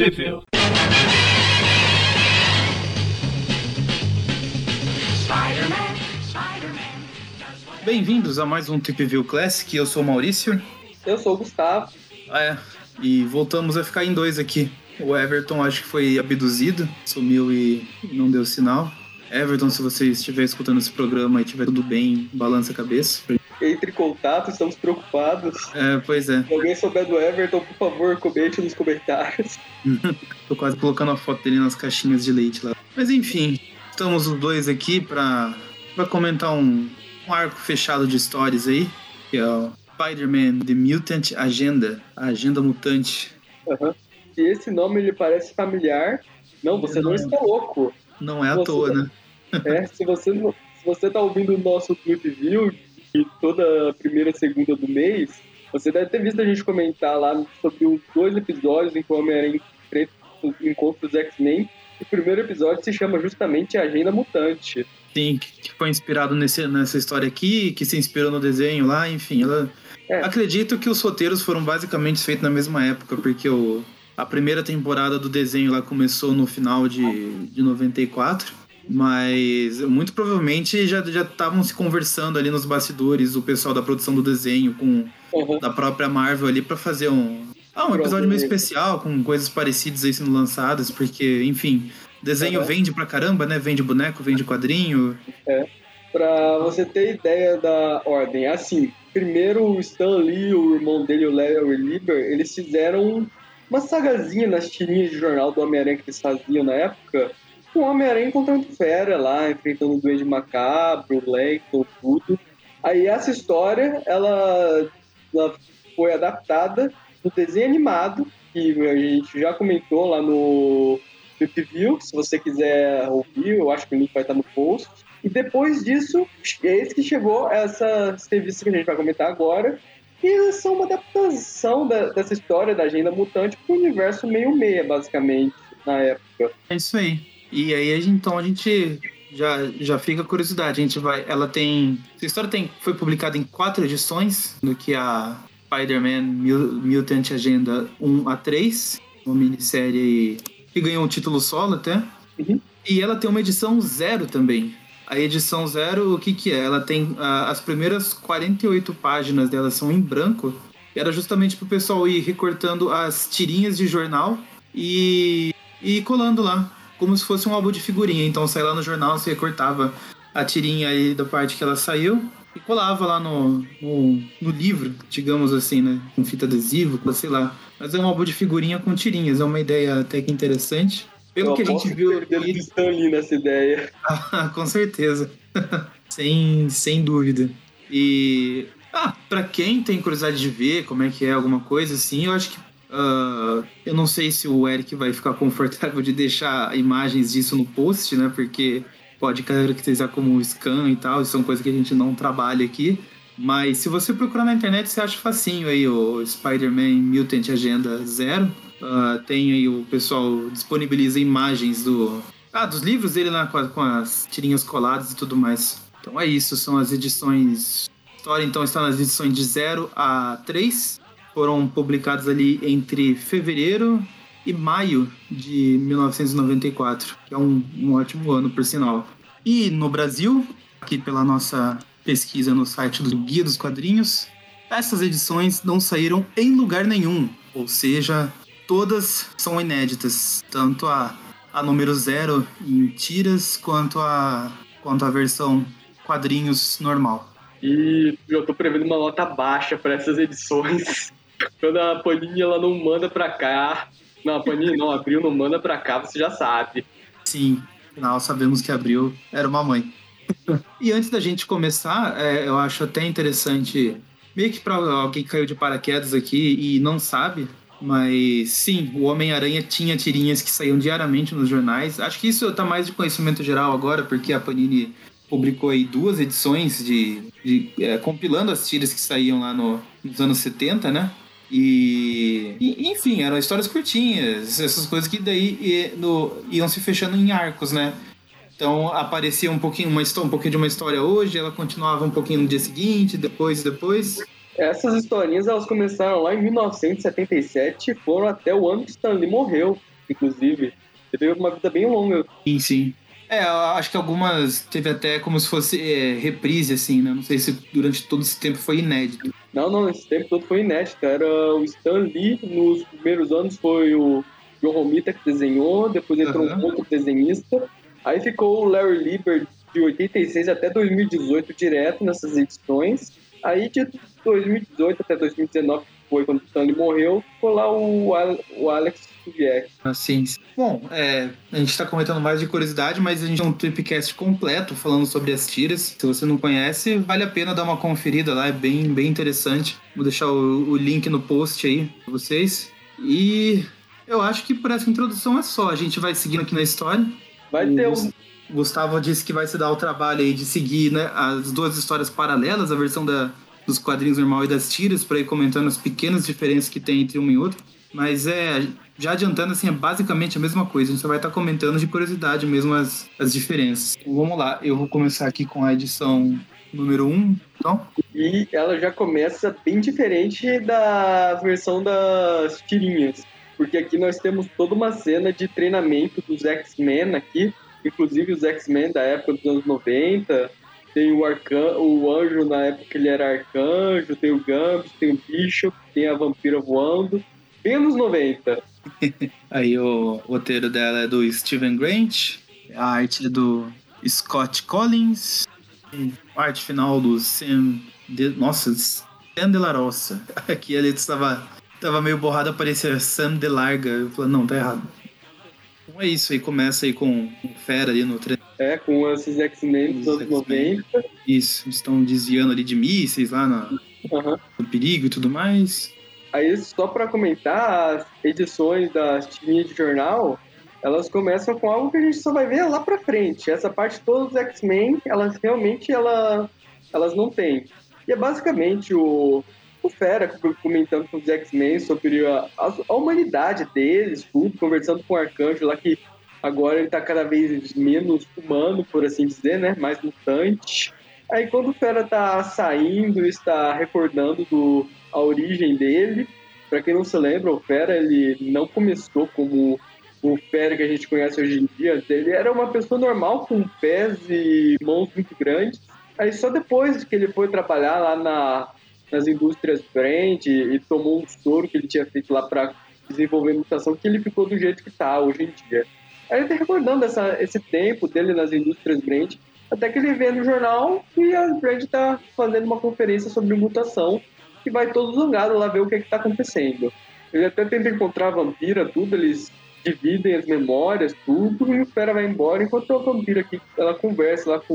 Possível. Bem-vindos a mais um Tip View Classic. Eu sou o Maurício. Eu sou o Gustavo. Ah, é. E voltamos a ficar em dois aqui. O Everton acho que foi abduzido, sumiu e não deu sinal. Everton, se você estiver escutando esse programa e estiver tudo bem, balança a cabeça. Entre em contato, estamos preocupados. É, pois é. Se alguém souber do Everton, por favor, comente nos comentários. Tô quase colocando a foto dele nas caixinhas de leite lá. Mas enfim, estamos os dois aqui pra, pra comentar um, um arco fechado de histórias aí, que é o Spider-Man The Mutant Agenda, a Agenda Mutante. Uhum. Se esse nome ele parece familiar, não, você não, não está louco. Não é à toa, né? É, se você, não, se você tá ouvindo o nosso Tweet View, e toda primeira segunda do mês, você deve ter visto a gente comentar lá sobre os dois episódios em que o Homem-Aranha encontra os X-Men. O primeiro episódio se chama justamente Agenda Mutante. Sim, que foi inspirado nesse, nessa história aqui, que se inspirou no desenho lá, enfim. Ela... É. Acredito que os roteiros foram basicamente feitos na mesma época, porque o, a primeira temporada do desenho lá começou no final de, de 94. Mas muito provavelmente já estavam se conversando ali nos bastidores, o pessoal da produção do desenho com uhum. da própria Marvel ali para fazer um, ah, um episódio meio especial, com coisas parecidas aí sendo lançadas, porque, enfim, desenho uhum. vende pra caramba, né? Vende boneco, vende quadrinho. É. Pra você ter ideia da ordem, assim, primeiro o Stan Lee, o irmão dele, o Larry Lieber, eles fizeram uma sagazinha nas tirinhas de jornal do Homem-Aranha que eles faziam na época, o Homem-Aranha encontrando fera lá, enfrentando o Duende Macabro, o Leito, tudo. Aí essa história, ela, ela foi adaptada no desenho animado, que a gente já comentou lá no Flip View, se você quiser ouvir, eu acho que o link vai estar no post. E depois disso, é esse que chegou essa revista que a gente vai comentar agora, que são uma adaptação da, dessa história da agenda mutante para o universo meio-meia, basicamente, na época. É isso aí. E aí, então, a gente já, já fica a curiosidade. A gente vai. Ela tem. Essa história tem, foi publicada em quatro edições, do que a Spider-Man Mutant Agenda 1 a 3, uma minissérie que ganhou um título solo até. Uhum. E ela tem uma edição zero também. A edição zero, o que que é? Ela tem uh, as primeiras 48 páginas dela são em branco. Era justamente para o pessoal ir recortando as tirinhas de jornal e, e colando lá como se fosse um álbum de figurinha. Então sai lá no jornal, você cortava a tirinha aí da parte que ela saiu e colava lá no, no, no, livro, digamos assim, né? Com fita adesiva, sei lá. Mas é um álbum de figurinha com tirinhas, é uma ideia até que interessante. Pelo Eu que a gente viu. Eles estão ali nessa ideia. Ah, com certeza. sem, sem dúvida. E. Ah, pra quem tem curiosidade de ver como é que é alguma coisa assim, eu acho que Uh, eu não sei se o Eric vai ficar confortável de deixar imagens disso no post, né? Porque pode caracterizar como scan e tal, são coisas que a gente não trabalha aqui. Mas se você procurar na internet, você acha facinho aí o Spider-Man Mutant Agenda Zero. Uh, tem aí o pessoal disponibiliza imagens do ah, dos livros dele lá com, a, com as tirinhas coladas e tudo mais. Então é isso, são as edições. A história então está nas edições de 0 a 3 foram publicados ali entre fevereiro e maio de 1994, que é um, um ótimo ano, por sinal. E no Brasil, aqui pela nossa pesquisa no site do Guia dos Quadrinhos, essas edições não saíram em lugar nenhum, ou seja, todas são inéditas, tanto a, a número zero em tiras quanto a, quanto a versão quadrinhos normal. E eu tô prevendo uma nota baixa para essas edições. Quando a Panini ela não manda pra cá. Não, a Panini não, abriu, não manda pra cá, você já sabe. Sim, afinal sabemos que abriu era uma mãe. e antes da gente começar, é, eu acho até interessante, meio que pra alguém que caiu de paraquedas aqui e não sabe, mas sim, o Homem-Aranha tinha tirinhas que saíam diariamente nos jornais. Acho que isso tá mais de conhecimento geral agora, porque a Panini publicou aí duas edições de, de é, compilando as tiras que saíam lá no, nos anos 70, né? E, e, enfim, eram histórias curtinhas, essas coisas que daí e, no, iam se fechando em arcos, né? Então aparecia um pouquinho, uma, um pouquinho de uma história hoje, ela continuava um pouquinho no dia seguinte, depois, depois. Essas historinhas elas começaram lá em 1977 e foram até o ano que Stanley morreu. inclusive. Ele teve uma vida bem longa. Sim, sim. É, acho que algumas teve até como se fosse é, reprise, assim, né? Não sei se durante todo esse tempo foi inédito. Não, não, esse tempo todo foi inédito. Era o Stan Lee, nos primeiros anos foi o John Romita que desenhou, depois entrou Aham. um outro desenhista. Aí ficou o Larry Lieber de 86 até 2018 direto nessas edições. Aí de 2018 até 2019, que foi quando o Stanley morreu, ficou lá o, o Alex Kubiak. Assim, bom, é, a gente tá comentando mais de curiosidade, mas a gente tem um tripcast completo falando sobre as tiras. Se você não conhece, vale a pena dar uma conferida lá, é bem, bem interessante. Vou deixar o, o link no post aí pra vocês. E eu acho que por essa introdução é só. A gente vai seguindo aqui na história. Vai ter um. Gustavo disse que vai se dar o trabalho aí de seguir né, as duas histórias paralelas, a versão da, dos quadrinhos normal e das tiras, para ir comentando as pequenas diferenças que tem entre uma e outra. Mas é, já adiantando, assim, é basicamente a mesma coisa. A gente só vai estar comentando de curiosidade mesmo as, as diferenças. Então, vamos lá, eu vou começar aqui com a edição número 1. Então, E ela já começa bem diferente da versão das tirinhas. Porque aqui nós temos toda uma cena de treinamento dos X-Men aqui. Inclusive os X-Men da época dos anos 90. Tem o, Arcan o Anjo na época ele era arcanjo. Tem o Gambit, tem o Bishop, tem a Vampira voando. Bem anos 90. aí o roteiro dela é do Steven Grant, a arte é do Scott Collins, a arte final do Sam. De... Nossa, Sam de la Roça. Aqui letra estava, estava meio borrada, parecia Sam de Larga. Eu falei, não, tá errado. Então é isso aí, começa aí com o Fera ali no tre- É, com esses X-Men dos Os anos X-Men. 90. Isso, estão desviando ali de mísseis lá na- Aham. no perigo e tudo mais. Aí, só para comentar, as edições das tirinhas de jornal, elas começam com algo que a gente só vai ver lá pra frente. Essa parte todos os X-Men, elas realmente ela, elas não têm. E é basicamente o, o Fera comentando com os X-Men sobre a, a, a humanidade deles, tudo, conversando com o Arcanjo lá que agora ele tá cada vez menos humano, por assim dizer, né? Mais mutante. Aí quando o Fera tá saindo, está recordando do, a origem dele. Pra quem não se lembra, o Fera ele não começou como o Fera que a gente conhece hoje em dia. Ele era uma pessoa normal com pés e mãos muito grandes. Aí só depois que ele foi trabalhar lá na, nas indústrias Brand e tomou um soro que ele tinha feito lá pra desenvolver mutação que ele ficou do jeito que tá hoje em dia. Aí ele recordando essa, esse tempo dele nas indústrias Brand, até que ele vê no jornal que a Brand tá fazendo uma conferência sobre mutação e vai todo zangado lá ver o que é que tá acontecendo. Ele até tenta encontrar a vampira, tudo, eles dividem as memórias, tudo, e o Fera vai embora, enquanto a vampira aqui, ela conversa lá com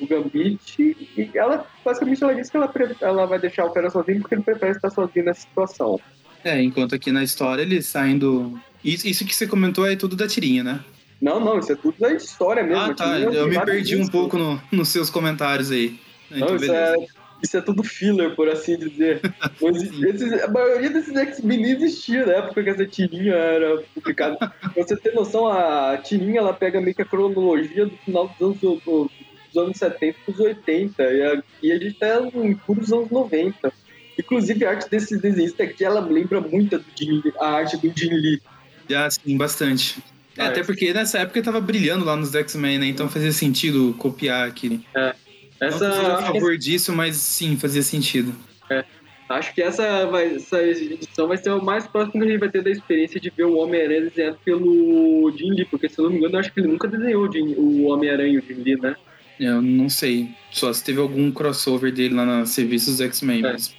o, Gambit, e ela, basicamente, ela diz que ela, ela vai deixar o Fera sozinho porque ele prefere estar sozinho nessa situação. É, enquanto aqui na história eles saem do. Isso, isso que você comentou é tudo da tirinha, né? Não, não, isso é tudo da história mesmo. Ah, tá. não Eu tem me perdi um pouco no- nos seus comentários aí. Não, Então, isso beleza. é, isso é tudo filler, por assim dizer. Esses- a maioria desses X-Men nem existia na época que essa tirinha era publicada. pra você ter noção, a tirinha ela pega meio que a cronologia do final dos anos, do- dos anos 70 pros 80. E a, e a gente tá em puros anos 90. Inclusive, a arte desses desenhistas aqui, ela lembra muito a, Jim arte do Jim Lee. Já, sim, bastante. É, É. até porque nessa época tava brilhando lá nos X-Men, né? Então fazia sentido copiar aquele. Essa, Não a favor disso, mas sim, fazia sentido. acho que essa, vai, essa edição vai ser o mais próximo que a gente vai ter da experiência de ver o Homem-Aranha desenhado pelo Jim Lee, porque se eu não me engano, eu acho que ele nunca desenhou o, Homem-Aranha e o Jim Lee, né? Eu não sei. Só se teve algum crossover dele lá na serviços dos X-Men, É. mas.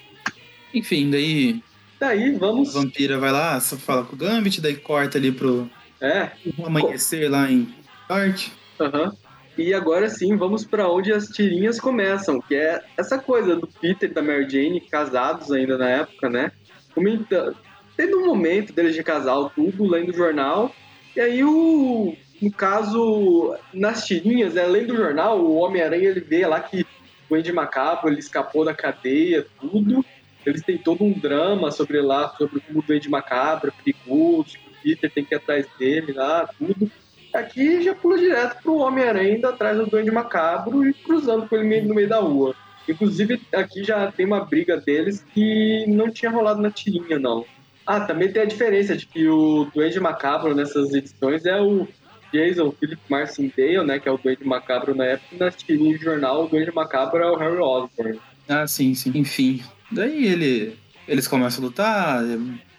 Enfim, daí Daí, a vamos. vampira vai lá, só fala com o Gambit, daí corta ali pro É, amanhecer lá em York. aham. E agora sim, vamos pra onde as tirinhas começam, que é essa coisa do Peter e da Mary Jane, casados ainda na época, né? Comentando. Tendo um momento deles de casal, tudo, lendo o jornal. E aí o. No caso, nas tirinhas, né, lendo o jornal, o Homem-Aranha ele vê lá que o Andy Macabro ele escapou da cadeia, tudo. Eles têm todo um drama sobre lá, sobre como o Duende Macabro é perigoso, que o Peter tem que ir atrás dele lá, tudo. Aqui já pula direto pro Homem-Aranha indo atrás do Duende Macabro e cruzando com ele meio- no meio da rua. Inclusive, aqui já tem uma briga deles que não tinha rolado na tirinha, não. Ah, também tem a diferença de que o Duende Macabro nessas edições é o Jason Philip Marcindale, né? Que é o Duende Macabro na época, e nas tirinhas de jornal, o Duende Macabro é o Harry Osborn. Ah, sim, sim. Enfim. Daí ele, eles começam a lutar,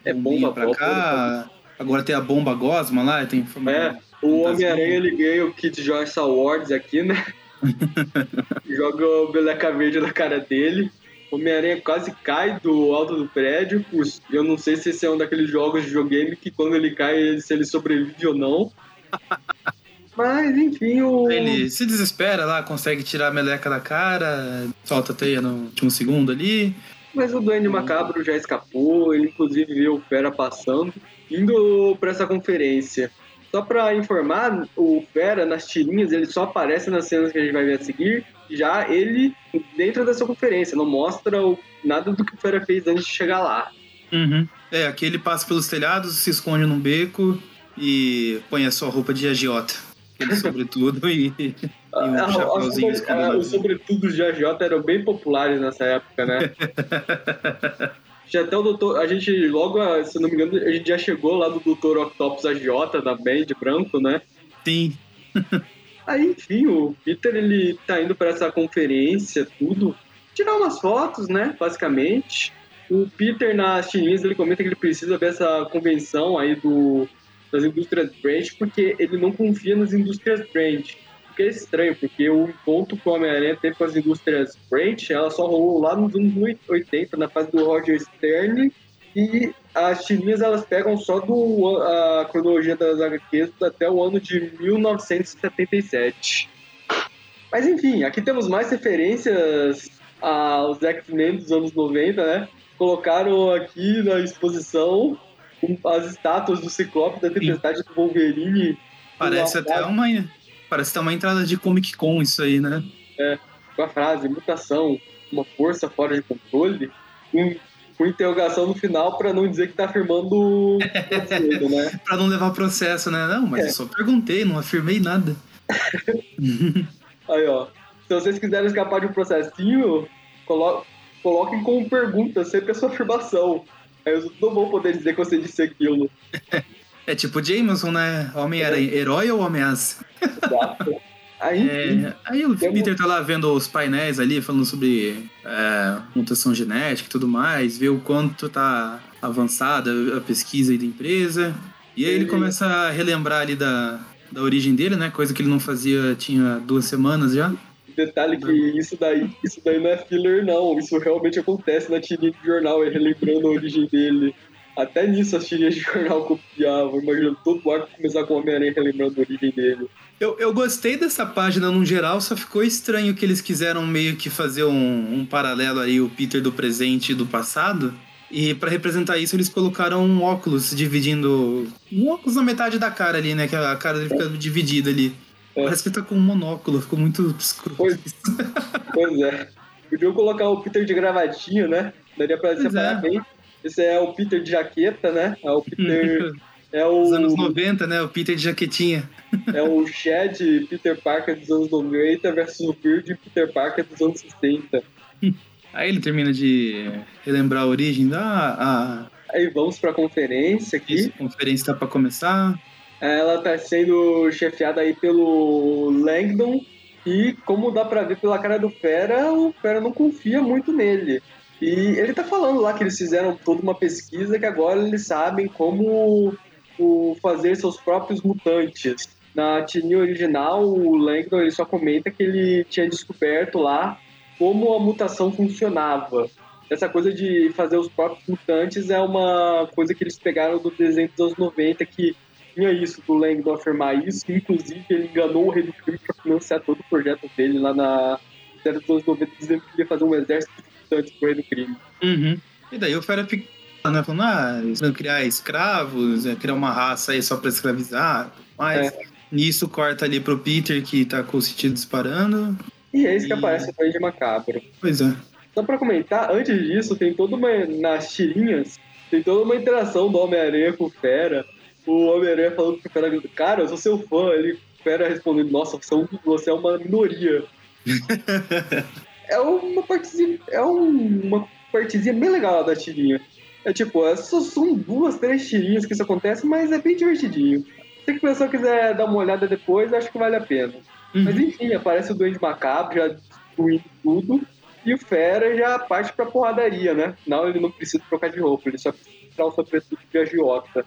É bomba pra cá. Agora tem a bomba Gosma lá, tem É, o Homem-Aranha ele ganha o Kit Joyce Awards aqui, né? Joga o Beleca Verde na cara dele. O Homem-Aranha quase cai do alto do prédio. Eu não sei se esse é um daqueles jogos de videogame que quando ele cai, se ele sobrevive ou não. Mas enfim, o. Ele se desespera lá, consegue tirar a meleca da cara, solta a teia no último segundo ali. Mas o Duende Macabro já escapou, ele inclusive viu o Fera passando, indo pra essa conferência. Só pra informar, o Fera, nas tirinhas, ele só aparece nas cenas que a gente vai ver a seguir, já ele dentro dessa conferência, não mostra o- nada do que o Fera fez antes de chegar lá. É, aqui ele passa pelos telhados, se esconde num beco e põe a sua roupa de agiota. Aquele sobretudo e, e um ah, chapéuzinho ah. Os sobretudos de AJ eram bem populares nessa época, né? Já até o doutor, a gente logo, ah, se não me engano, a gente já chegou lá do Dr. Octopus AJ da Band branco, né? Sim, Aí, enfim, o Peter ele tá indo para essa conferência, tudo, tirar umas fotos, né? Basicamente. O Peter nas tirinhas ele comenta que ele precisa ver essa convenção aí do das indústrias Branch porque ele não confia nas indústrias Branch. O que é estranho, porque o encontro que o Homem-Aranha teve com as indústrias Branch, ela só rolou lá nos anos 80, na fase do Roger Stern, e as tirinhas elas pegam só do a cronologia das HQs até o ano de 1977. Mas enfim, aqui temos mais referências aos X-Men dos anos 90, né? Colocaram aqui na exposição um- as estátuas do Ciclope, da Tempestade do Wolverine. parece até uma. Parece até uma entrada de Comic Con isso aí, né? Com a frase mutação, uma força fora de controle, com, com interrogação no final para não dizer que tá afirmando o conselho, né? Pra não levar processo, né? Não, mas É. eu só perguntei, não afirmei nada. Aí, ó. Se vocês quiserem escapar de um processinho, colo coloquem como pergunta, sempre a sua afirmação. Aí eu não vou poder dizer que você disse aquilo. É tipo Jameson, né? Homem-Aranha, herói ou ameaça? Exato. Aí, É, aí o Peter tá lá vendo os painéis ali, falando sobre é, mutação genética e tudo mais, vê o quanto tá avançada a pesquisa aí da empresa. E aí ele Ele- começa a relembrar ali da, da origem dele, né? Coisa que ele não fazia tinha duas semanas já. Detalhe que isso daí, isso daí não é filler, não. Isso realmente acontece na tirinha de jornal, ele relembrando a origem dele. Até nisso as tirinhas de jornal copiavam. Imagina todo o arco começar com o Homem-Aranha relembrando a origem dele. Eu, eu gostei dessa página no geral, só ficou estranho que eles quiseram meio que fazer um, um paralelo aí, o Peter do presente e do passado. E pra representar isso, eles colocaram um óculos dividindo. Um óculos na metade da cara ali, né? Que a cara dele fica dividida ali. É. Parece que tá com um monóculo, ficou muito escuro. Pois. Pois é. Podiam colocar o Peter de gravatinha, né? Daria pra Pois separar é. bem. Esse é o Peter de jaqueta, né? É o Peter. É Dos anos o, 90, né? O Peter de jaquetinha. é o Shed Peter Parker dos anos 90 versus o Beard Peter Parker dos anos 60. Aí ele termina de relembrar a origem da. A, Aí vamos pra conferência aqui. essa conferência tá pra começar. Ela tá sendo chefiada aí pelo Langdon. E como dá pra ver pela cara do Fera, o Fera não confia muito nele. E ele tá falando lá que eles fizeram toda uma pesquisa que agora eles sabem como o, fazer seus próprios mutantes. Na tirinha original, o Langdon ele só comenta que ele tinha descoberto lá como a mutação funcionava. Essa coisa de fazer os próprios mutantes é uma coisa que eles pegaram do desenho dos anos 90 que tinha isso do Langdon afirmar isso, inclusive ele enganou o Rei do Crime para financiar todo o projeto dele lá na série dos anos 90, dizendo que queria fazer um exército de pro Rei do Crime. Uhum. E daí o Fera fica né, falando, ah, eles vão criar escravos, é, criar uma raça aí só pra escravizar. Mas nisso corta ali pro Peter que tá com o sentido disparando. E é isso que E- aparece no Duende Macabro. Pois é. Só pra comentar, antes disso, tem toda uma. Nas tirinhas, tem toda uma interação do Homem-Aranha com o Fera. O Homem-Aranha falando pro Fera, cara, eu sou seu fã. Ele, o Fera respondendo, nossa, você é, você é uma minoria. é uma partezinha. É um- uma partezinha bem legal da tirinha. É tipo, é só são duas, três tirinhas que isso acontece, mas é bem divertidinho. Se a pessoa quiser dar uma olhada depois, acho que vale a pena. Uhum. Mas enfim, aparece o Duende Macabro já destruindo tudo. E o Fera já parte pra porradaria, né? Não, ele não precisa trocar de roupa, ele só precisa tirar o sobretudo de agiota.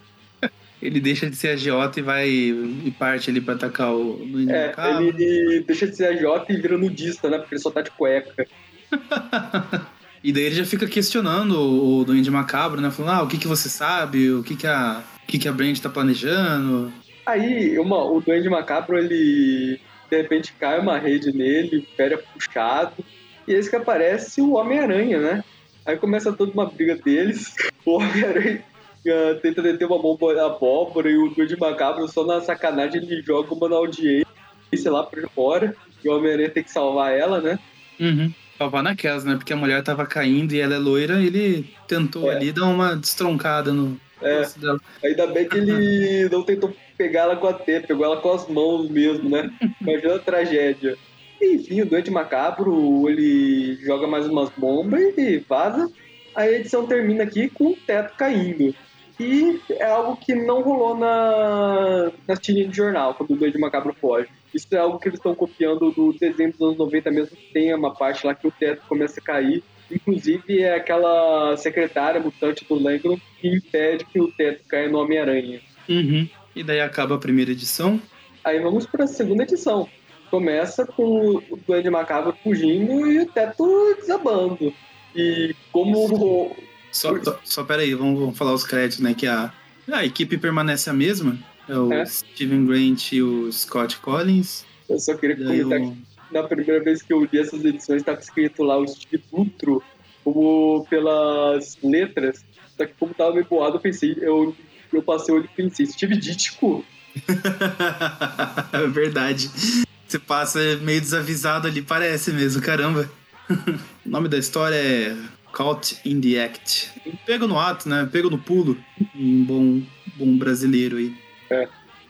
Ele deixa de ser agiota e vai e parte ali pra atacar o Duende É, Macabro. ele deixa de ser agiota e vira nudista, né? Porque ele só tá de cueca. E daí ele já fica questionando o, o Duende Macabro, né? Falando, ah, o que que você sabe? O que que a, o que que a Brand tá planejando? Aí, uma, o Duende Macabro, ele de repente cai uma rede nele, o Fera é puxado, e eis que aparece o Homem-Aranha, né? Aí começa toda uma briga deles, o Homem-Aranha tenta deter uma bomba abóbora e o Duende Macabro, só na sacanagem, ele joga uma na audiência, sei lá, pra fora, e o Homem-Aranha tem que salvar ela, né? Uhum. Tava naquelas, né? Porque a mulher tava caindo e ela é loira, ele tentou É. ali dar uma destroncada no É. dela. Ainda bem que ele não tentou pegar ela com a T, pegou ela com as mãos mesmo, né? Imagina a tragédia. Enfim, o Doente Macabro, ele joga mais umas bombas e vaza. A edição termina aqui com o teto caindo. E é algo que não rolou na, nas tirinhas de jornal, quando o Doente Macabro foge. Isso é algo que eles estão copiando do desenho dos anos 90 mesmo, que tem uma parte lá que o teto começa a cair. Inclusive é aquela secretária mutante do Langron que impede que o teto caia no Homem-Aranha. Uhum. E daí acaba a primeira edição. Aí vamos para a segunda edição. Começa com o Duende Macabro fugindo e o teto desabando. E como. Só, só, só pera aí, vamos, vamos falar os créditos, né? Que a, a equipe permanece a mesma. É o É. Steven Grant e o Scott Collins. Eu só queria comentar o... que na primeira vez que eu li essas edições estava escrito lá o Steve Dutro como pelas letras. Só que como tava meio boado, eu pensei, eu, eu passei o olho e pensei, Steve Ditko? é verdade. Você passa meio desavisado ali, parece mesmo, caramba. o nome da história é Caught in the Act. Pego no ato, né? Pego no pulo. Um bom, bom brasileiro aí.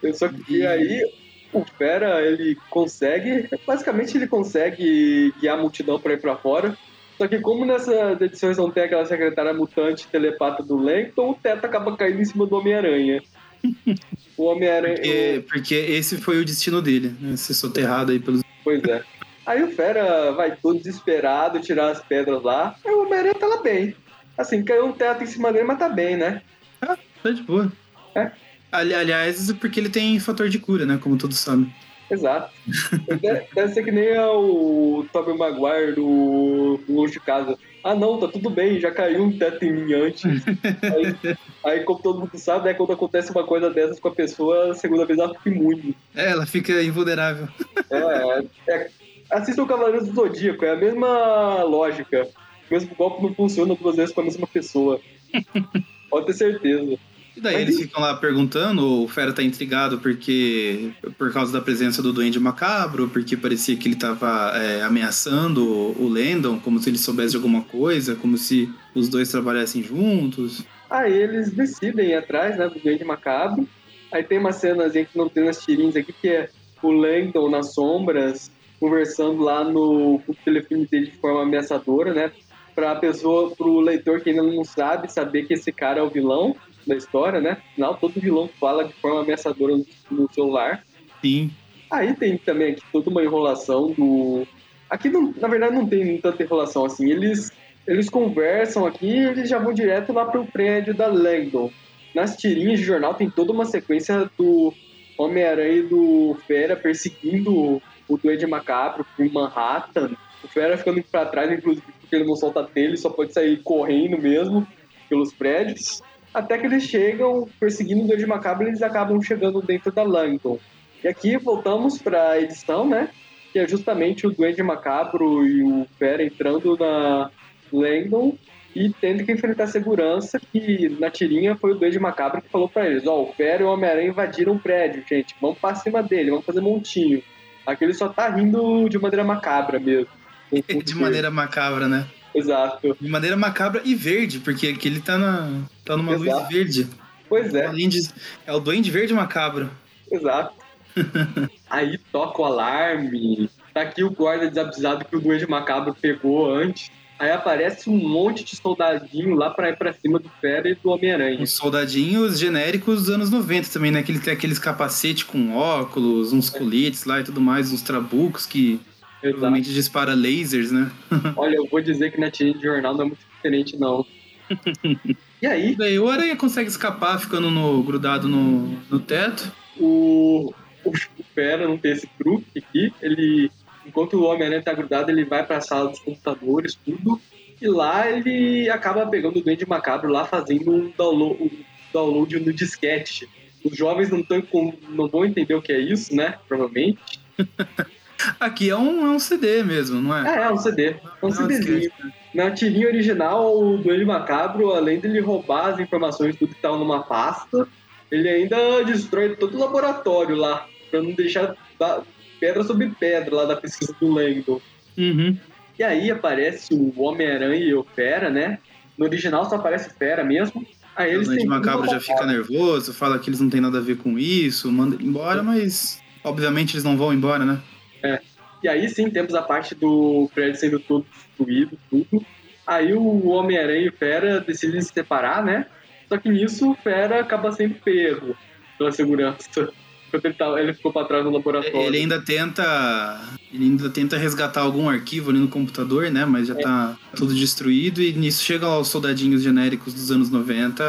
Eu só que e aí o Fera, ele consegue, basicamente ele consegue guiar a multidão pra ir pra fora. Só que como nessas edições não tem aquela secretária mutante telepata do Langton, o teto acaba caindo em cima do Homem-Aranha. O Homem-Aranha. Porque, porque esse foi o destino dele, né? Ser soterrado aí pelos. Pois é. Aí o Fera vai todo desesperado tirar as pedras lá. Aí o Homem-Aranha tá lá bem. Assim, caiu um teto em cima dele, mas tá bem, né? Tá de boa. É. Ali- Aliás, porque ele tem fator de cura, né? Como todos sabem. Exato. deve, deve ser que nem o Tobey Maguire do Longe de Casa. Ah não, tá tudo bem, já caiu um teto em mim antes. aí, aí, como todo mundo sabe, né, quando acontece uma coisa dessas com a pessoa, a segunda vez ela fica imune. É, ela fica invulnerável. É, é, assista o Cavaleiros do Zodíaco, é a mesma lógica. O mesmo golpe não funciona duas vezes com a mesma pessoa. Pode ter certeza. E daí Mas eles e- ficam lá perguntando, o Fera tá intrigado porque por causa da presença do Duende Macabro, porque parecia que ele tava é, ameaçando o Landon, como se ele soubesse de alguma coisa, como se os dois trabalhassem juntos. Aí eles decidem ir atrás, né, do Duende Macabro. Aí tem uma cenazinha que não tem nas tirinhas aqui, que é o Langdon nas sombras, conversando lá no, telefone dele de forma ameaçadora, né? Pra pessoa, pro leitor que ainda não sabe, saber que esse cara é o vilão da história, né? Afinal, todo vilão fala de forma ameaçadora no, no celular. Sim. Aí tem também aqui toda uma enrolação do. Aqui, não, na verdade, não tem tanta enrolação assim. Eles, eles conversam aqui e eles já vão direto lá pro prédio da Langdon. Nas tirinhas de jornal tem toda uma sequência do Homem-Aranha e do Fera perseguindo o Duende Macabro por Manhattan. O Fera ficando pra trás, inclusive, porque ele não solta telha, só pode sair correndo mesmo pelos prédios. Até que eles chegam perseguindo o Duende Macabro eles acabam chegando dentro da Langdon. E aqui voltamos para a edição, né? Que é justamente o Duende Macabro e o Fera entrando na Langdon e tendo que enfrentar a segurança, que na tirinha foi o Duende Macabro que falou para eles, ó, o Fera e o Homem-Aranha invadiram o prédio, gente, vamos pra cima dele, vamos fazer montinho. Aqui ele só tá rindo de maneira macabra mesmo. De maneira macabra, né? Exato. De maneira macabra e verde, porque aqui ele tá, na, tá numa luz Exato. verde. Pois é. Além de, é o Duende Verde Macabro. Exato. Aí toca o alarme. Tá aqui o guarda desavisado que o Duende Macabro pegou antes. Aí aparece um monte de soldadinho lá pra ir pra cima do Fera e do Homem-Aranha. Os soldadinhos genéricos dos anos 90 também, né? Que ele tem aqueles capacete com óculos, uns coletes lá e tudo mais, uns trabucos que Exato. provavelmente dispara lasers, né? Olha, eu vou dizer que na tirinha de jornal não é muito diferente, não. E aí, Daí o Aranha consegue escapar ficando no, grudado no, no teto. o, o Fera não tem esse truque aqui. Ele, enquanto o Homem-Aranha tá grudado, ele vai pra sala dos computadores, tudo. E lá ele acaba pegando o Duende Macabro lá fazendo um download, um download no disquete. Os jovens não, tão, não vão entender o que é isso, né? Provavelmente. Aqui é um, é um CD mesmo, não é? É, é um CD. É um Não, CDzinho. disquete. Na tirinha original, o Duende Macabro, além dele roubar as informações tudo que estavam numa pasta, ele ainda destrói todo o laboratório lá, pra não deixar pedra sobre pedra lá da pesquisa do Langdon. Uhum. E aí aparece o Homem-Aranha e o Fera, né? No original só aparece o Fera mesmo. Aí O eles Duende têm Macabro já fica nervoso, fala que eles não têm nada a ver com isso, manda ele embora, mas obviamente eles não vão embora, né? E aí sim temos a parte do prédio sendo todo destruído, tudo. Aí o Homem-Aranha e o Fera decidem se separar, né? Só que nisso o Fera acaba sendo pego pela segurança. Ele, tá, ele ficou pra trás no laboratório. Ele ainda tenta. Ele ainda tenta resgatar algum arquivo ali no computador, né? Mas já tá tudo destruído e nisso chegam lá os soldadinhos genéricos dos anos 90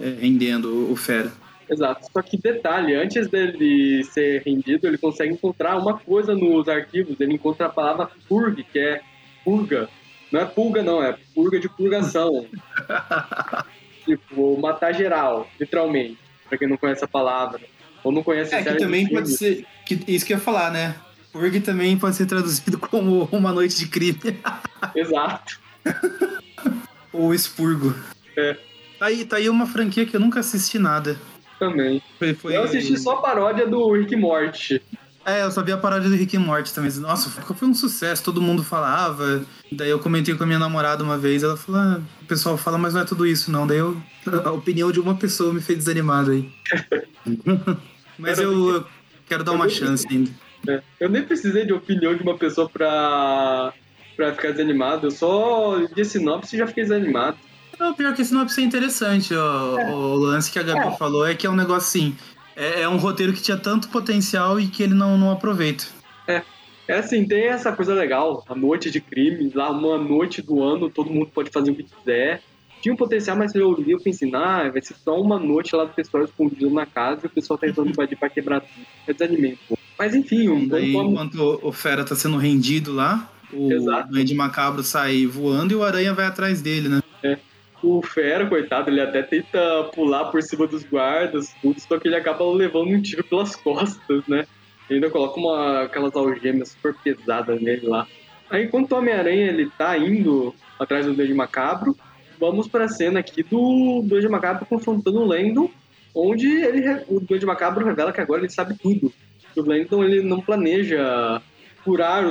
é, rendendo o Fera. Exato. Só que detalhe, antes dele ser rendido, ele consegue encontrar uma coisa nos arquivos. Ele encontra a palavra purg, que é purga. Não é pulga, não, é purga de purgação. tipo, matar geral, literalmente. Pra quem não conhece a palavra. Ou não conhece É, que também filme. pode ser. Que, isso que eu ia falar, né? Purg também pode ser traduzido como uma noite de crime. Exato. Ou expurgo. É. Tá aí, tá aí uma franquia que eu nunca assisti nada. Também. Foi, foi... Eu assisti só a paródia do Rick Morty. É, eu vi a paródia do Rick Morty também. Nossa, foi um sucesso, todo mundo falava. Daí eu comentei com a minha namorada uma vez, ela falou: ah, o pessoal fala, mas não é tudo isso, não. Daí eu, a opinião de uma pessoa me fez desanimado aí. Mas eu, eu quero dar uma chance ainda. É. Eu nem precisei de opinião de uma pessoa pra, pra ficar desanimado. Eu só a sinopse e já fiquei desanimado. Não, pior que a sinopse é interessante. ó. O lance que a Gabi É. falou é que é um negócio assim. É, é um roteiro que tinha tanto potencial e que ele não, não aproveita. É assim, tem essa coisa legal, a noite de crime, lá uma noite do ano, todo mundo pode fazer o que quiser. Tinha um potencial, mas eu li eu pensei, ah, vai ser só uma noite lá do pessoal escondido na casa e o pessoal tá tentando invadir pra quebrar tudo. Eu desanimei. Mas enfim, um Daí, enquanto o Fera tá sendo rendido lá, o Exato. Duende Macabro sai voando e o Aranha vai atrás dele, né? o Fera, coitado, ele até tenta pular por cima dos guardas, tudo, só que ele acaba levando um tiro pelas costas, né? E ainda coloca uma, aquelas algemas super pesadas nele lá. Aí, enquanto o Homem-Aranha ele tá indo atrás do Duende Macabro, vamos pra cena aqui do Duende Macabro confrontando o Landon, onde ele, o Duende Macabro revela que agora ele sabe tudo. O Landon ele não planeja curar,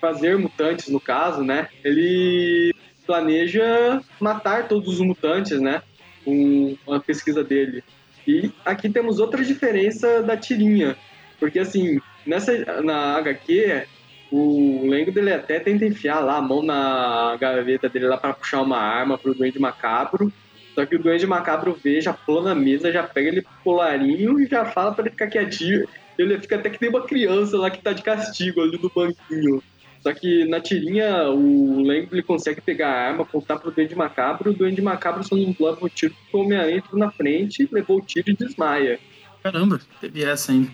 fazer mutantes, no caso, né? Ele planeja matar todos os mutantes, né? Com a pesquisa dele. E aqui temos outra diferença da tirinha. Porque, assim, nessa, na HQ, o Lengo dele até tenta enfiar lá a mão na gaveta dele lá para puxar uma arma pro Duende Macabro. Só que o Duende Macabro vê, já pula na mesa, já pega ele pro colarinho e já fala para ele ficar quietinho. Ele fica até que tem uma criança lá que tá de castigo ali no banquinho. Só que na tirinha, o Lengo ele consegue pegar a arma, apontar pro Duende Macabro, o Duende Macabro só não leva o tiro porque o Homem-Aranha na frente, levou o tiro e desmaia. Caramba, teve essa ainda.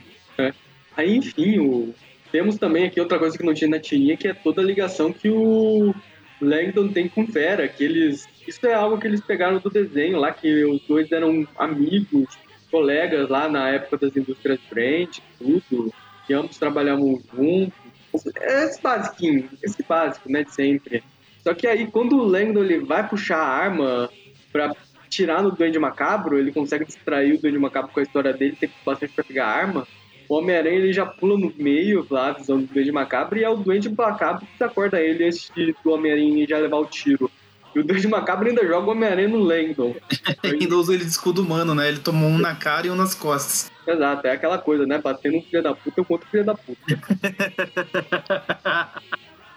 Aí, enfim, o- temos também aqui outra coisa que não tinha na tirinha, que é toda a ligação que o Langdon tem com Vera, que eles... Isso é algo que eles pegaram do desenho lá, que os dois eram amigos, colegas lá na época das indústrias Brand, tudo, que ambos trabalhavam juntos. É esse basiquinho, esse básico, né, de sempre. Só que aí, quando o Langdon ele vai puxar a arma pra tirar no Duende Macabro, ele consegue distrair o Duende Macabro com a história dele, tem bastante pra pegar a arma. O Homem-Aranha ele já pula no meio, lá, a visão do Duende Macabro, e é o Duende Macabro que acorda ele antes do Homem-Aranha já levar o tiro. E o Duende Macabro ainda joga o Homem-Aranha no Langdon. ainda usa ele de escudo humano, né? Ele tomou um na cara e um nas costas. Exato, é aquela coisa, né? Batendo um filho da puta contra o filho da puta.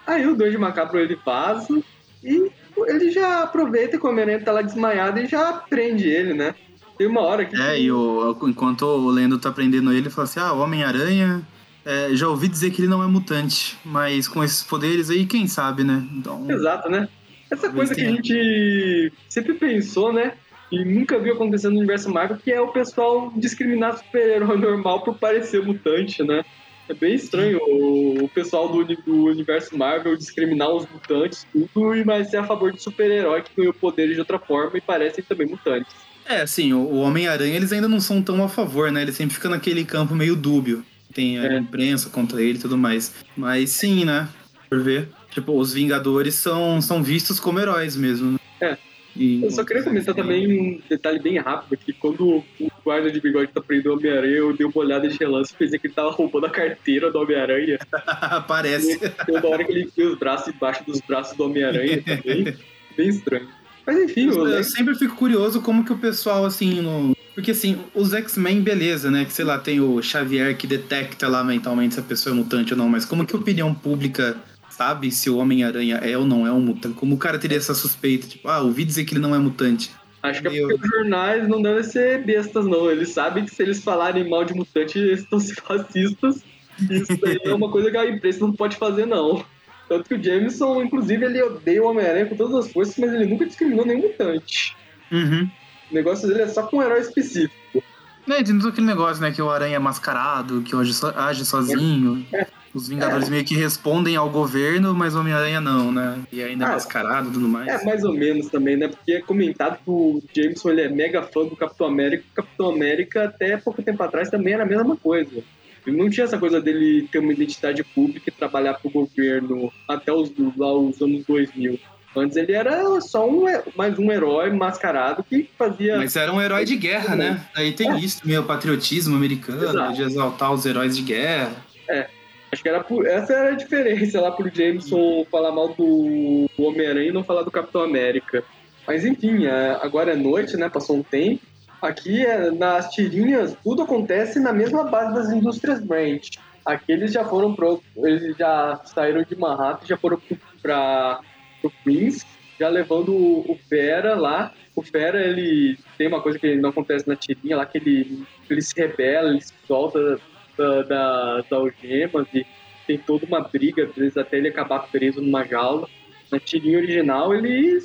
Aí o Duende Macabro ele vaza, E ele já aproveita que o Homem-Aranha tá lá desmaiado e já prende ele, né? Tem uma hora que. É, e o, enquanto o Lendo tá prendendo ele, ele fala assim: ah, o Homem-Aranha. É, já ouvi dizer que ele não é mutante, mas com esses poderes aí, quem sabe, né? Então, Exato, né? Essa coisa que a gente sempre pensou, né? E nunca viu acontecer no universo Marvel, que é o pessoal discriminar super-herói normal por parecer mutante, né? É bem estranho o, pessoal do, do, universo Marvel discriminar os mutantes, tudo, e mas ser a favor de super-herói que ganhou poderes de outra forma e parecem também mutantes. É, assim, o Homem-Aranha eles ainda não são tão a favor, né? Ele sempre fica naquele campo meio dúbio. Tem a é. imprensa contra ele e tudo mais. Mas sim, né? Por ver. Tipo, os Vingadores são, são vistos como heróis mesmo. Né? É. E... Eu só queria comentar também um detalhe bem rápido, que quando o guarda de bigode tá prendendo o Homem-Aranha, eu dei uma olhada de relance e pensei que ele tava roubando a carteira do Homem-Aranha. Parece. toda hora que ele enfia os braços embaixo dos braços do Homem-Aranha também. bem estranho. Mas enfim, eu, eu sempre fico curioso como que o pessoal, assim, no... Porque assim, os X-Men, beleza, né? Que sei lá, tem o Xavier que detecta lá mentalmente se a pessoa é mutante ou não, mas como que a opinião pública sabe se o Homem-Aranha é ou não é um mutante? Como o cara teria essa suspeita? Tipo, ah, ouvi dizer que ele não é mutante. Acho que é porque os jornais não devem ser bestas, não. Eles sabem que se eles falarem mal de mutante, eles estão se fascistas. Isso aí é uma coisa que a imprensa não pode fazer, não. Tanto que o Jameson, inclusive, ele odeia o Homem-Aranha com todas as forças, mas ele nunca discriminou nenhum mutante. Uhum. O negócio dele é só com um herói específico. É, tem todo aquele negócio, né? Que o Aranha é mascarado, que age, so, age sozinho. É. Os Vingadores é. meio que respondem ao governo, mas o Homem-Aranha não, né? E ainda é ah, mascarado e tudo mais. É, mais ou menos também, né? Porque é comentado que o Jameson ele é mega fã do Capitão América. O Capitão América, até pouco tempo atrás, também era a mesma coisa. Ele não tinha essa coisa dele ter uma identidade pública e trabalhar para o governo até os, lá, os anos 2000. Antes ele era só um, mais um herói mascarado que fazia. Mas era um herói de guerra, né? Aí tem é. isso, meio patriotismo americano, Exato. de exaltar os heróis de guerra. É. Acho que era por, essa era a diferença lá pro Jameson falar mal do Homem-Aranha e não falar do Capitão América. Mas enfim, é, agora é noite, né? Passou um tempo. Aqui, é, nas tirinhas, tudo acontece na mesma base das indústrias Branch. Aqui eles já foram pro, eles já saíram de Manhattan, já foram para o Queens, já levando o, Fera lá. O Fera, ele tem uma coisa que não acontece na tirinha lá, que ele, ele se rebela, ele se solta da, da, das algemas e tem toda uma briga, vezes até ele acabar preso numa jaula. Na tirinha original, ele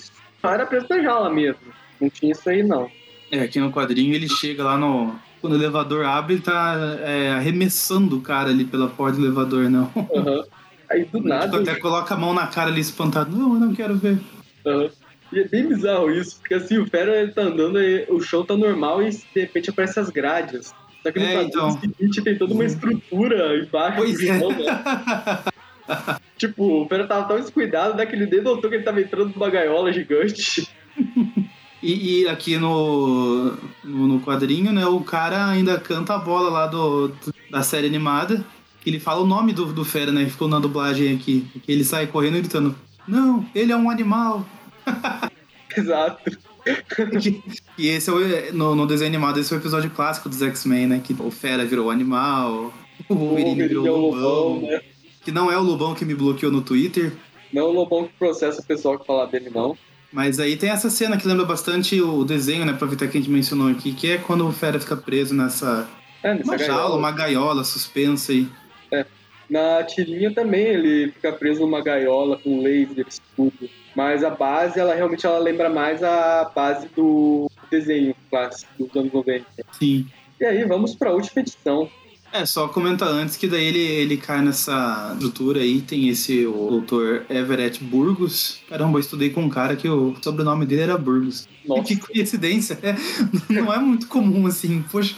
era preso na jaula mesmo. Não tinha isso aí, não. É, aqui no quadrinho ele chega lá no. Quando o elevador abre, ele tá é, arremessando o cara ali pela porta do elevador, não. Uhum. Aí do nada. Tipo, até coloca a mão na cara ali espantado. Não, eu não quero ver. Uhum. E é bem bizarro isso, porque assim, o Fera ele tá andando, o show tá normal e de repente aparecem as grades. Só que no é, então. seguinte tem toda uma estrutura embaixo pois do é. chão, né? tipo, o Fera tava tão descuidado daquele dedo doutor que ele tava entrando numa gaiola gigante. E, e, aqui no, no, no, quadrinho, né, o cara ainda canta a bola lá do, da série animada. Ele fala o nome do, do Fera, né? Ficou na dublagem aqui. Ele sai correndo gritando: Não, ele é um animal. Exato. e esse é o, no, no desenho animado, esse é o episódio clássico dos X-Men, né? Que o Fera virou animal, o Wolverine virou o Lobão. Né? Que não é o Lobão que me bloqueou no Twitter. Não é o Lobão que processa o pessoal que fala dele, não. Mas aí tem essa cena que lembra bastante o desenho, né? Aproveitar que a gente mencionou aqui, que é quando o Fera fica preso nessa. É, nessa uma gaiola. jaula, uma gaiola suspensa aí. É. Na tirinha também ele fica preso numa gaiola com laser, escudo. Mas a base, ela realmente ela lembra mais a base do desenho clássico dos anos 90. Sim. E aí, vamos para a última edição. É, só comentar antes que daí ele, ele cai nessa estrutura aí, tem esse o doutor Everett Burgos. Caramba, eu estudei com um cara que o sobrenome dele era Burgos. Nossa. Que coincidência, é, não é muito comum assim, poxa.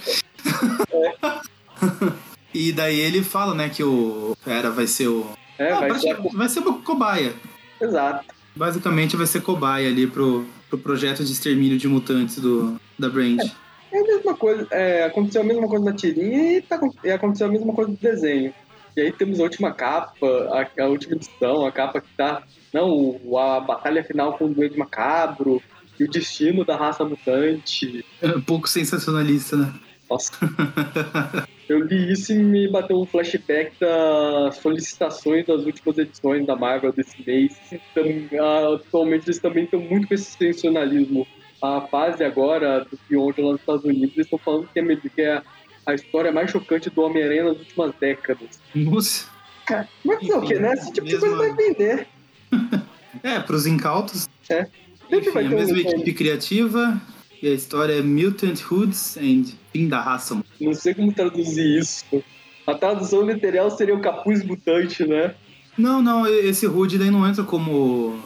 É. e daí ele fala, né, que o Fera vai ser o... É, ah, vai, ser... vai ser uma cobaia. Exato. Basicamente vai ser cobaia ali pro, pro projeto de extermínio de mutantes do, da Brand. É. É a mesma coisa, é, aconteceu a mesma coisa na tirinha e, tá, e aconteceu a mesma coisa no desenho. E aí temos a última capa, a, a última edição, a capa que tá. Não, a batalha final com o Duende Macabro e o destino da raça mutante. É um pouco sensacionalista, né? Nossa. Eu li isso e me bateu um flashback das solicitações das últimas edições da Marvel desse mês. Então, atualmente eles também estão muito com esse sensacionalismo. A fase agora do Beyond lá nos Estados Unidos, eles estão falando que é, que é a história mais chocante do Homem-Aranha nas últimas décadas. Nossa. Mas é o que, né? Esse tipo de coisa vai vender. é, pros incautos. É. Enfim, a mesma equipe criativa, e a história é Mutant Hoods and Fim da Raça. Não sei como traduzir isso. A tradução literal seria o capuz mutante, né? Não, não, esse Hood daí não entra como.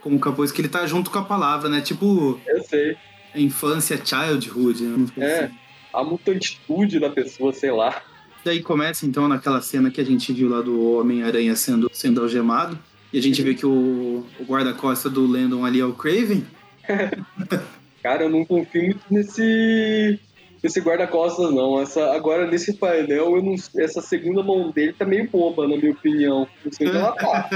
Como capuz, que ele tá junto com a palavra, né? Tipo. Eu sei. Infância childhood, né? É. Assim. A mutantitude da pessoa, sei lá. Daí começa então naquela cena que a gente viu lá do Homem-Aranha sendo, sendo algemado. E a gente vê que o, o guarda-costa do Landon ali é o Craven. Cara, eu não confio muito nesse esse guarda-costas, não. Essa, agora, nesse painel, eu não, essa segunda mão dele tá meio boba, na minha opinião. Não sei onde ela tá.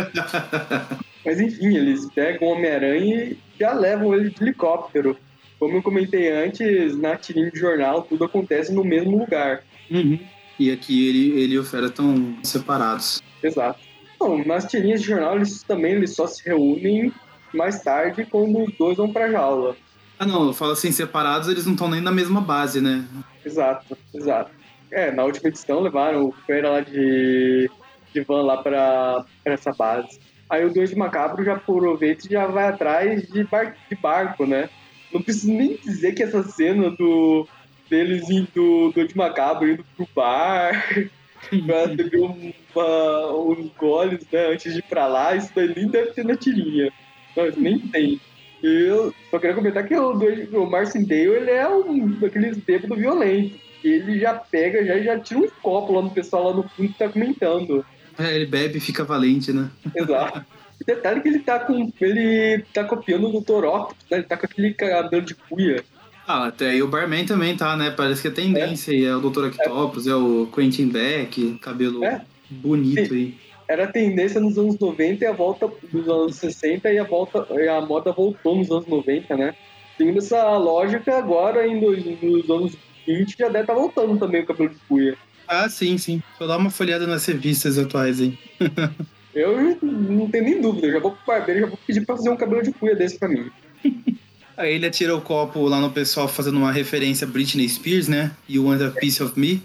Mas enfim, eles pegam o Homem-Aranha e já levam ele de helicóptero. Como eu comentei antes, na tirinha de jornal, tudo acontece no mesmo lugar. Uhum. E aqui ele, ele e o Fera estão separados. Exato. Bom, nas tirinhas de jornal, eles também eles só se reúnem mais tarde quando os dois vão pra jaula. Ah, não, eu falo assim, separados, eles não estão nem na mesma base, né? Exato, exato. É, na última edição levaram o Feira lá de, de van lá pra, pra essa base. Aí o Dois Macabro já aproveita e já vai atrás de, bar, de barco, né? Não preciso nem dizer que essa cena do deles indo do de Macabro indo pro bar pra beber uma, uns goles, né, antes de ir pra lá, isso daí nem deve ter na tirinha. Não, nem tem. Eu só queria comentar que o, o Marcindale, ele é um daqueles bêbados violentos. Ele já pega, já, já tira um copo lá no pessoal lá no fundo que tá comentando. É, ele bebe e fica valente, né? Exato. E detalhe que ele tá com. Ele tá copiando o Dr. Octopus, né? Ele tá com aquele cabelo de cuia. Ah, até aí o Barman também tá, né? Parece que é tendência. É, é o Dr. Octopus, é. é. o Quentin Beck, cabelo é. bonito Sim. aí era tendência nos anos 90 e a volta dos anos 60 e a volta e a moda voltou nos anos 90, né? Seguindo essa lógica, agora em dois, nos anos 20 já deve estar tá voltando também o cabelo de cuia. Ah, sim, sim. Vou dar uma folhada nas revistas atuais, hein? eu não tenho nem dúvida, eu já vou pro barbeiro já vou pedir pra fazer um cabelo de cuia desse pra mim. Aí ele atira o copo lá no pessoal fazendo uma referência a Britney Spears, né? You want a piece of me?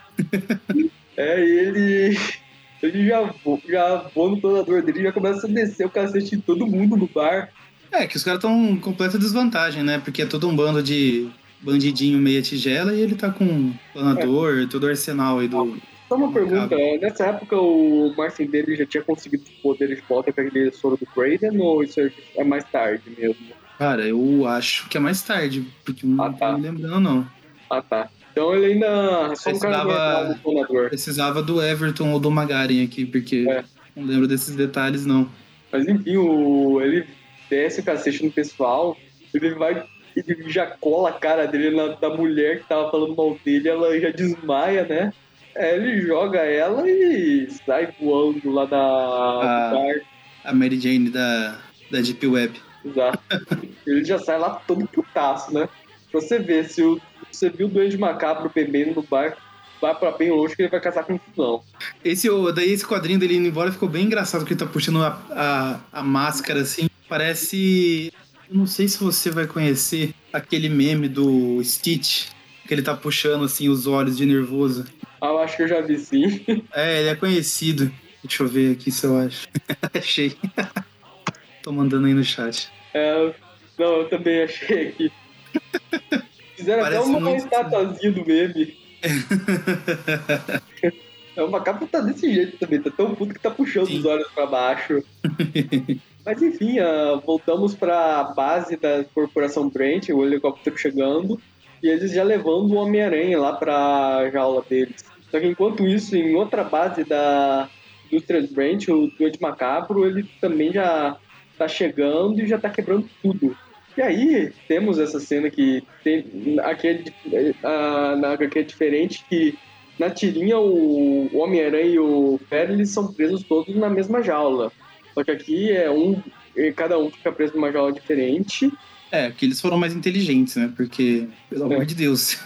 é, ele ele já voa, já voa no planador dele já começa a descer o cacete em todo mundo no bar. É, que os caras estão em completa desvantagem, né? Porque é todo um bando de bandidinho meia tigela e ele tá com planador, é. todo o arsenal aí do. Só uma pergunta, nessa época o Marcin dele já tinha conseguido poderes de volta com aquele soro do Craven ou isso é mais tarde mesmo? Cara, eu acho que é mais tarde, porque não ah, tá. tô me lembrando não. Ah tá. Então ele ainda só um precisava, precisava do Everton ou do Magaren aqui, porque é. não lembro desses detalhes, não. Mas enfim, o, ele desce o cacete no pessoal, ele vai ele já cola a cara dele na, da mulher que tava falando mal dele, ela já desmaia, né? É, ele joga ela e sai voando lá da a, bar. A Mary Jane da, da Deep Web. Exato. ele já sai lá todo putaço, né? Pra você ver se o você viu o Duende Macabro bebendo no bar, vai pra bem longe que ele vai casar com o não. Esse, daí esse quadrinho dele indo embora ficou bem engraçado, porque ele tá puxando a, a, a máscara assim. Parece. Eu não sei se você vai conhecer aquele meme do Stitch, que ele tá puxando assim os olhos de nervoso. Ah, eu acho que eu já vi sim. É, ele é conhecido. Deixa eu ver aqui se eu acho. Achei. Tô mandando aí no chat. É, não, eu também achei aqui. Fizeram Parece até uma muito... estatuazinha do meme. é, o macaco tá desse jeito também, tá tão puto que tá puxando Sim. os olhos pra baixo. Mas enfim, uh, voltamos pra base da Corporação Brent, o helicóptero chegando, e eles já levando o Homem-Aranha lá pra jaula deles. Só que enquanto isso, em outra base da Indústrias Brent, o Duende Macabro, ele também já tá chegando e já tá quebrando tudo. E aí temos essa cena que tem, aqui, é, a, na HQ é diferente, que na tirinha o Homem-Aranha e o Fera são presos todos na mesma jaula. Só que aqui é um, cada um fica preso numa jaula diferente É, que eles foram mais inteligentes, né? Porque, pelo é. amor de Deus.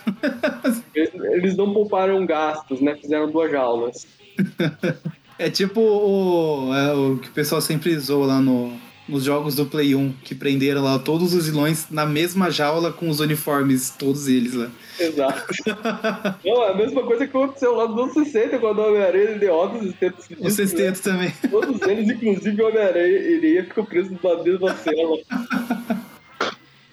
Eles, eles não pouparam gastos, né? Fizeram duas jaulas. é tipo o, é, o que o pessoal sempre zoou lá no, nos jogos do Play 1, que prenderam lá todos os vilões na mesma jaula com os uniformes, todos eles lá. Exato. Não, é a mesma coisa que aconteceu lá no 60, quando o Homem-Aranha deu óbvios sextetos. Os sextetos né? também. Todos eles, inclusive o Homem-Aranha, ficou preso na mesma cela.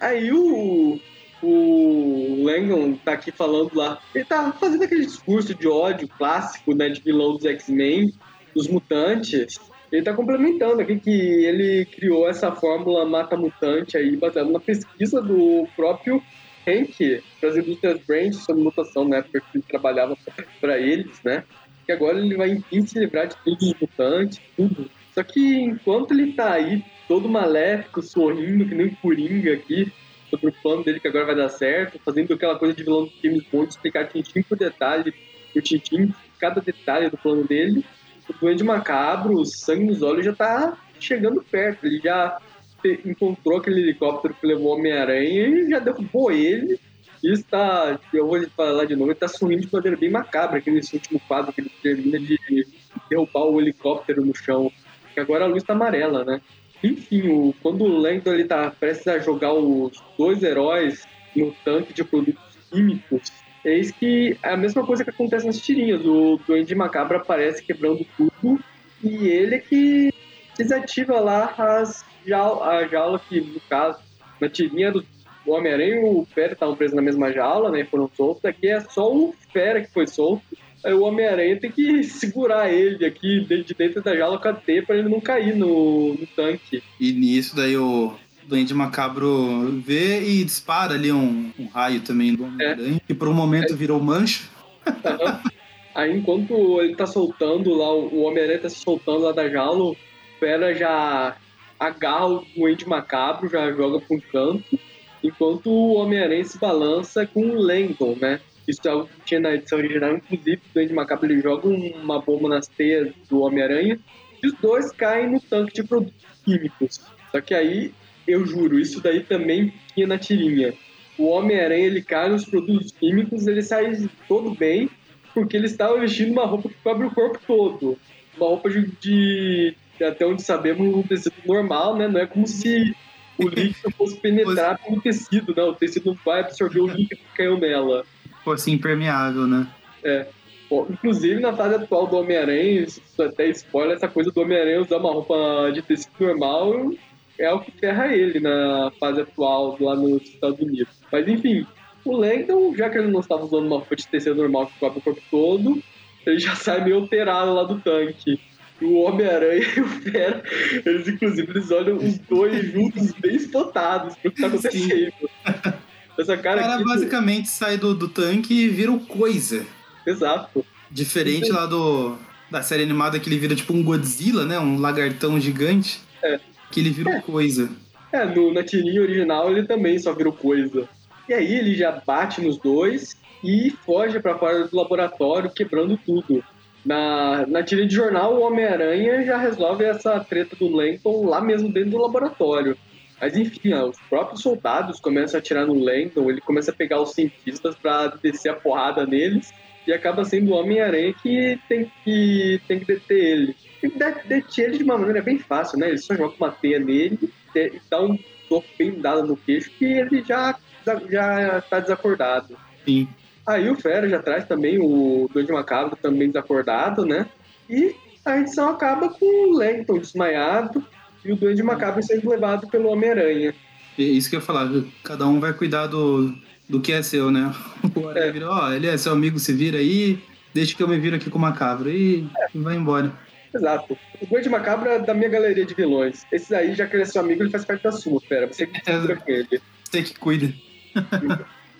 Aí o, o Langdon tá aqui falando lá. Ele tá fazendo aquele discurso de ódio clássico, né, de vilão dos X-Men, dos mutantes. Ele tá complementando aqui que ele criou essa fórmula mata-mutante aí, baseada na pesquisa do próprio Hank, para as indústrias Brand sobre mutação, né, época que ele trabalhava para eles, né? Que agora ele vai, enfim, se livrar de todos os mutantes, tudo. Só que enquanto ele tá aí, todo maléfico, sorrindo, que nem Coringa aqui, sobre o plano dele que agora vai dar certo, fazendo aquela coisa de vilão do James Bond, explicar tintim por detalhe, o tintim, cada detalhe do plano dele, o Duende Macabro, o sangue nos olhos já tá chegando perto, ele já encontrou aquele helicóptero que levou Homem-Aranha e já derrubou ele. E está, eu vou falar de novo, ele está sumindo de maneira bem macabra, aquele último quadro que ele termina de derrubar o helicóptero no chão. Que agora a luz está amarela, né? Enfim, o, quando o Langdon ele tá prestes a jogar os dois heróis no tanque de produtos químicos, eis que é a mesma coisa que acontece nas tirinhas. O Duende Macabro aparece quebrando tudo e ele é que desativa lá as jaula, a jaula que, no caso, na tirinha do Homem-Aranha o Fera estavam presos na mesma jaula, né? Foram soltos. Aqui é só o Fera que foi solto. Aí o Homem-Aranha tem que segurar ele aqui de dentro da jaula com a T pra ele não cair no, no tanque. E nisso daí o Duende Macabro vê e dispara ali um, um raio também do Homem-Aranha, é. que por um momento é. virou mancha. Uhum. Aí enquanto ele tá soltando lá, o Homem-Aranha tá se soltando lá da jaula, o Fera já agarra o Duende Macabro, já joga para um canto, enquanto o Homem-Aranha se balança com o Langdon, né? Isso é algo que tinha na edição original, inclusive o Duende Macabro ele joga uma bomba nas teias do Homem-Aranha e os dois caem no tanque de produtos químicos. Só que aí, eu juro, isso daí também tinha na tirinha. O Homem-Aranha ele cai nos produtos químicos, ele sai todo bem, porque ele estava vestindo uma roupa que cobre o corpo todo. Uma roupa de, até onde sabemos, um tecido normal, né? Não é como se o líquido fosse penetrar pelo tecido, né? O tecido não vai absorver o líquido que caiu nela. Fosse impermeável, né? É. Bom, inclusive, na fase atual do Homem-Aranha, isso até spoiler, essa coisa do Homem-Aranha usar uma roupa de tecido normal é o que ferra ele na fase atual lá nos Estados Unidos. Mas enfim, o Langdon, já que ele não estava usando uma roupa de tecido normal que cobre o corpo todo, ele já sai meio alterado lá do tanque o Homem-Aranha e o Fera, eles inclusive eles olham os dois juntos bem espantados pro que tá acontecendo. Essa cara, o cara aqui, basicamente sai do, do tanque e vira o coisa. Exato. Diferente lá do da série animada que ele vira tipo um Godzilla, né? Um lagartão gigante. É. Que ele vira é. coisa. É, no, na tirinha original ele também só virou coisa. E aí ele já bate nos dois e foge para fora do laboratório, quebrando tudo. Na, na tira de jornal, o Homem-Aranha já resolve essa treta do Langdon lá mesmo dentro do laboratório. Mas enfim, ó, os próprios soldados começam a atirar no Langdon, ele começa a pegar os cientistas para descer a porrada neles, e acaba sendo o Homem-Aranha que tem que, tem que deter ele. E deter ele de uma maneira bem fácil, né? Ele só joga uma teia nele e dá um toque bem dado no queixo que ele já, já tá desacordado. Sim. Aí o Fera já traz também o Duende Macabro também desacordado, né? E a edição acaba com o Langton desmaiado e o Duende Macabro sendo levado pelo Homem-Aranha. É isso que eu ia falar, cada um vai cuidar do, do que é seu, né? O Aranha é. vira, ó, ele é seu amigo, se vira aí, deixa que eu me viro aqui com o Macabro e é. vai embora. Exato. O Duende Macabro é da minha galeria de vilões. Esse aí, já que ele é seu amigo, ele faz parte da sua, Fera. Você que cuida com ele. Você que cuida.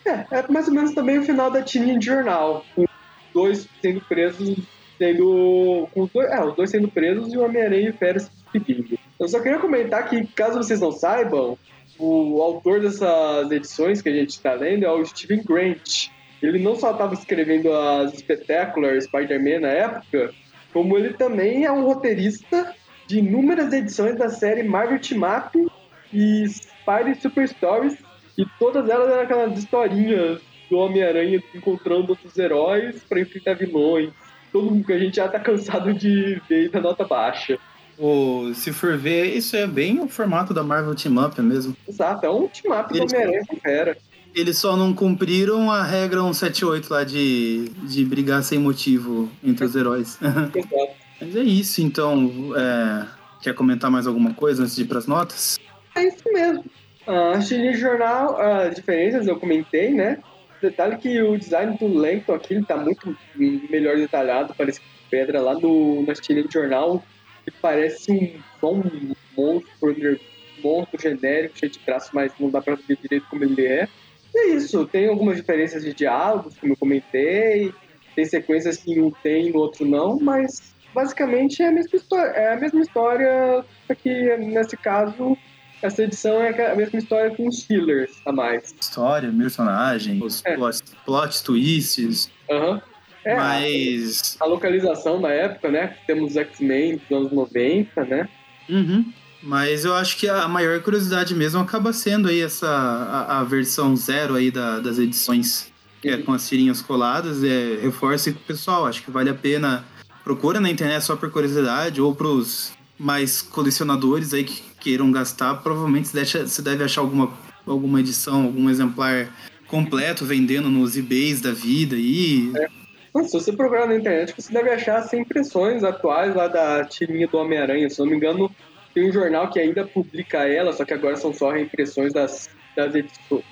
É, é mais ou menos também o final da de jornal. Com dois sendo presos, sendo. Com dois, é, os dois sendo presos e o Homem-Aranha e o Fera se despedindo. Eu só queria comentar que, caso vocês não saibam, o autor dessas edições que a gente está lendo é o Steven Grant. Ele não só estava escrevendo as Spectacular Spider-Man na época, como ele também é um roteirista de inúmeras edições da série Marvel Up e Spidey Super Stories e todas elas eram aquelas historinhas do Homem-Aranha encontrando outros heróis para enfrentar vilões. Todo mundo que a gente já tá cansado de ver da nota baixa. Ou, se for ver, isso é bem o formato da Marvel Team Up mesmo. Exato, é um team up do Homem-Aranha com fera. Eles só não cumpriram a regra 178 lá de, de brigar sem motivo entre os heróis. Exato. Mas é isso, então. é, Quer comentar mais alguma coisa antes de ir pras notas? É isso mesmo. Ah, A tirinha de jornal, as diferenças eu comentei, né? Detalhe que o design do Langton aqui ele tá muito melhor detalhado, parece pedra lá no, nas tirinhas de jornal, que parece um, um monstro, monstro genérico, cheio de traços, mas não dá pra ver direito como ele é. E é isso, tem algumas diferenças de diálogos, como eu comentei, tem sequências que um tem, no outro não, mas basicamente é a mesma história, é a mesma história, só que nesse caso essa edição é a mesma história com os fillers a mais. História, personagem, os É. plot, plot twists. Aham. É, mas. a localização da época, né? Temos os X-Men dos anos 90, né? Uhum. Mas eu acho que a maior curiosidade mesmo acaba sendo aí essa a, a versão zero aí da- das edições, que é com as tirinhas coladas, é, reforça com o pessoal. Acho que vale a pena. Procura na internet só por curiosidade ou pros mais colecionadores aí que queiram gastar, provavelmente você deve, achar alguma, alguma edição, algum exemplar completo vendendo nos eBays da vida aí. Nossa, se você procurar na internet, você deve achar as impressões atuais lá da tirinha do Homem-Aranha. Se eu não me engano, tem um jornal que ainda publica ela, só que agora são só reimpressões das, das,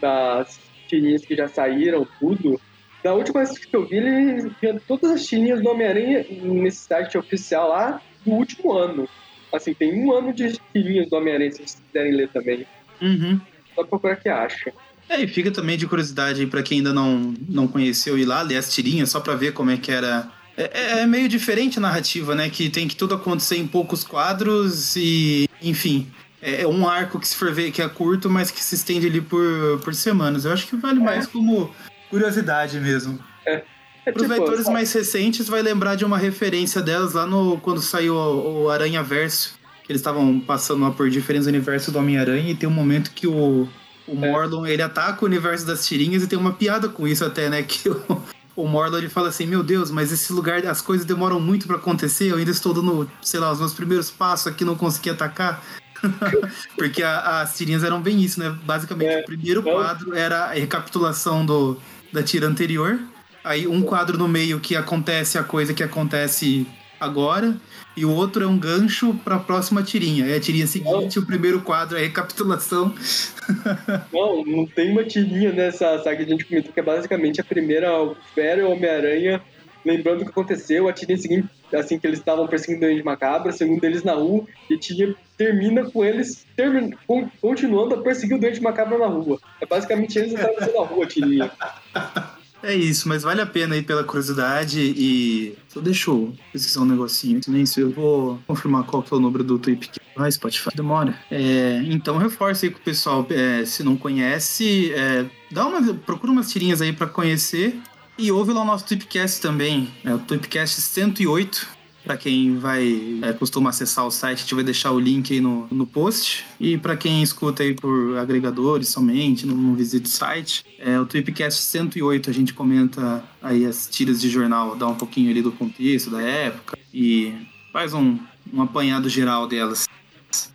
das tirinhas que já saíram, tudo. Da última vez que eu vi, ele tinha todas as tirinhas do Homem-Aranha nesse site oficial lá do último ano. Assim, tem um ano de tirinhas do Homem-Aranha, se vocês quiserem ler também. Uhum. Só procurar que acha. É, e fica também de curiosidade aí pra quem ainda não, não conheceu ir lá ler as tirinhas, só pra ver como é que era. É, é- é meio diferente a narrativa, né? Que tem que tudo acontecer em poucos quadros e, enfim. É é um arco que se for ver que é curto, mas que se estende ali por, por semanas. Eu acho que vale mais como curiosidade mesmo. É Para os tipo, leitores mais recentes, vai lembrar de uma referência delas lá no quando saiu o, o Aranha Verso. Que eles estavam passando lá por diferentes universos do Homem-Aranha e tem um momento que o, o. Morlon ele ataca o universo das tirinhas e tem uma piada com isso até, né? Que o, o Morlon ele fala assim: Meu Deus, mas esse lugar as coisas demoram muito para acontecer. Eu ainda estou dando, sei lá, os meus primeiros passos aqui, não consegui atacar. Porque a- as tirinhas eram bem isso, né? Basicamente, É. o primeiro Então- quadro era a recapitulação do, da tira anterior. Aí um quadro no meio que acontece a coisa que acontece agora. E o outro é um gancho para a próxima tirinha. Aí a tirinha seguinte, o primeiro quadro é a recapitulação. Não, não tem uma tirinha nessa saga que a gente comentou, que é basicamente a primeira, o Fera e o Homem-Aranha, lembrando o que aconteceu, a tirinha seguinte, assim que eles estavam perseguindo o Macabra, segundo eles na rua, e a tirinha termina com eles termin, con- continuando a perseguir o Duende Macabra na rua. É basicamente eles atravessando a rua, a tirinha. É isso, mas vale a pena aí pela curiosidade e. Só deixa eu pesquisar um negocinho. Nem se eu vou confirmar qual que é o número do Tweep que vai Spotify. Demora. É, então reforça aí com o pessoal. é, se não conhece, é, dá uma, procura umas tirinhas aí pra conhecer. E ouve lá o nosso Tweepcast também. É o Tweepcast 108. Pra quem vai é, costuma acessar o site, a gente vai deixar o link aí no, no post. E pra quem escuta aí por agregadores somente, não, não visita o site, é o Tweepcast 108, a gente comenta aí as tiras de jornal, dá um pouquinho ali do contexto da época e faz um, um apanhado geral delas.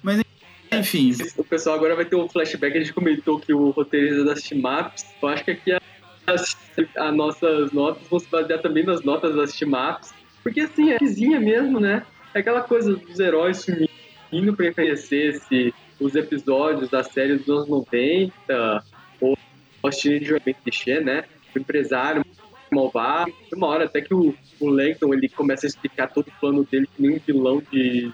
Mas enfim, O pessoal agora vai ter um flashback, a gente comentou que o roteirista das team-ups, eu acho que aqui as, as nossas notas vão se basear também nas notas das team-ups, porque assim, é vizinha mesmo, né? É aquela coisa dos heróis sumindo pra reconhecer se os episódios da série dos anos 90, ou Austin de clichê, né? O empresário malvado. Tem uma hora até que o, o Langton ele começa a explicar todo o plano dele, que nem um vilão de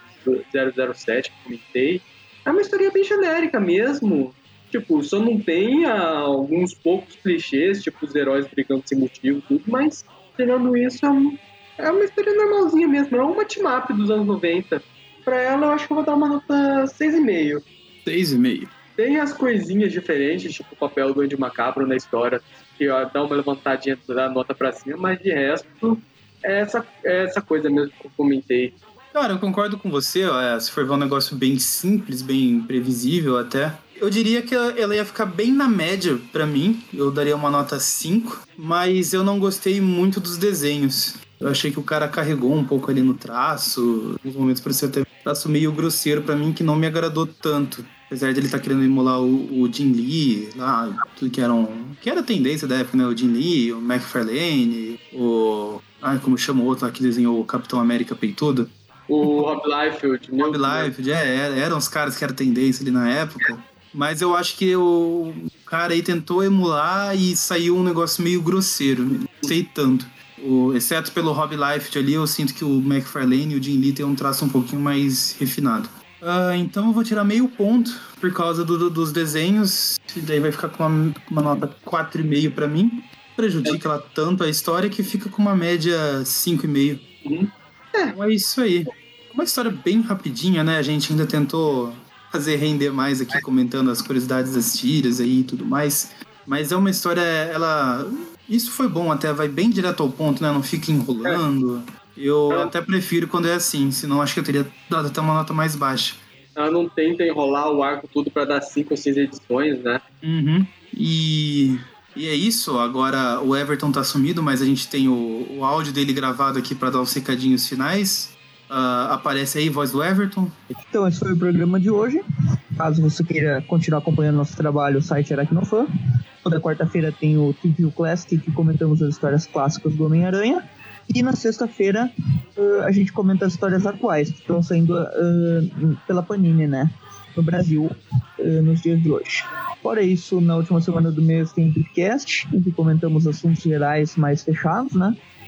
007 que comentei. É uma história bem genérica mesmo. Tipo, só não tem ah, alguns poucos clichês, tipo os heróis brigando sem motivo, tudo, mas tirando isso, é, um- é uma história normalzinha mesmo. É uma team-up dos anos 90. Pra ela, eu acho que eu vou dar uma nota 6,5. 6,5. Tem as coisinhas diferentes, tipo o papel do Andy Macabro na história, que ó, dá uma levantadinha da nota pra cima, mas de resto, é essa, é essa coisa mesmo que eu comentei. Cara, eu concordo com você. ó, é, se for ver um negócio bem simples, bem previsível até, Eu diria que ela ia ficar bem na média para mim. Eu daria uma nota 5, mas eu não gostei muito dos desenhos. Eu achei que o cara carregou um pouco ali no traço. Nos momentos pareceu até um traço meio grosseiro para mim, que não me agradou tanto. Apesar de ele estar tá querendo emular o, o Jim Lee, lá, tudo que era um, que era tendência da época, né? O Jim Lee, o McFarlane, o. Ai, como chama o outro lá que desenhou o Capitão América Peitudo? O Rob Liefeld. Rob Liefeld, é, eram os caras que eram tendência ali na época. Mas eu acho que o cara aí tentou emular e saiu um negócio meio grosseiro. Não sei tanto. O, exceto pelo Rob Liefeld ali, eu sinto que o McFarlane e o Jim Lee tem um traço um pouquinho mais refinado. Uh, então eu vou tirar meio ponto por causa do, do, dos desenhos. E daí vai ficar com uma, uma nota 4,5 para mim. Prejudica ela tanto a história que fica com uma média 5,5. Uhum. É. Então é isso aí. Uma história bem rapidinha, né? A gente ainda tentou fazer render mais aqui comentando as curiosidades das tiras aí e tudo mais. Mas é uma história, ela. Isso foi bom, até vai bem direto ao ponto, né? Não fica enrolando. Eu é. até prefiro quando é assim, senão acho que eu teria dado até uma nota mais baixa. Ela não tenta enrolar o arco tudo para dar cinco ou seis edições, né? Uhum. E, e é isso. Agora o Everton tá sumido, mas a gente tem o, o áudio dele gravado aqui para dar os recadinhos finais. Uh, aparece aí, voz do Everton. Então, esse foi o programa de hoje. Caso você queira continuar acompanhando nosso trabalho, o site Aracnofan. Toda quarta-feira tem o TV Classic, que comentamos as histórias clássicas do Homem-Aranha. E na sexta-feira uh, a gente comenta as histórias atuais que estão saindo uh, pela Panini, né? No Brasil, nos dias de hoje. Fora isso, na última semana do mês tem o podcast, em que comentamos assuntos gerais mais fechados, né?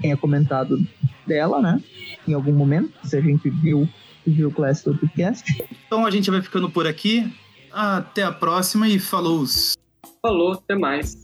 tenha comentado dela, né, em algum momento, se a gente viu, viu o Classic Podcast. Então a gente vai ficando por aqui. Até a próxima e falou! Falou, até mais.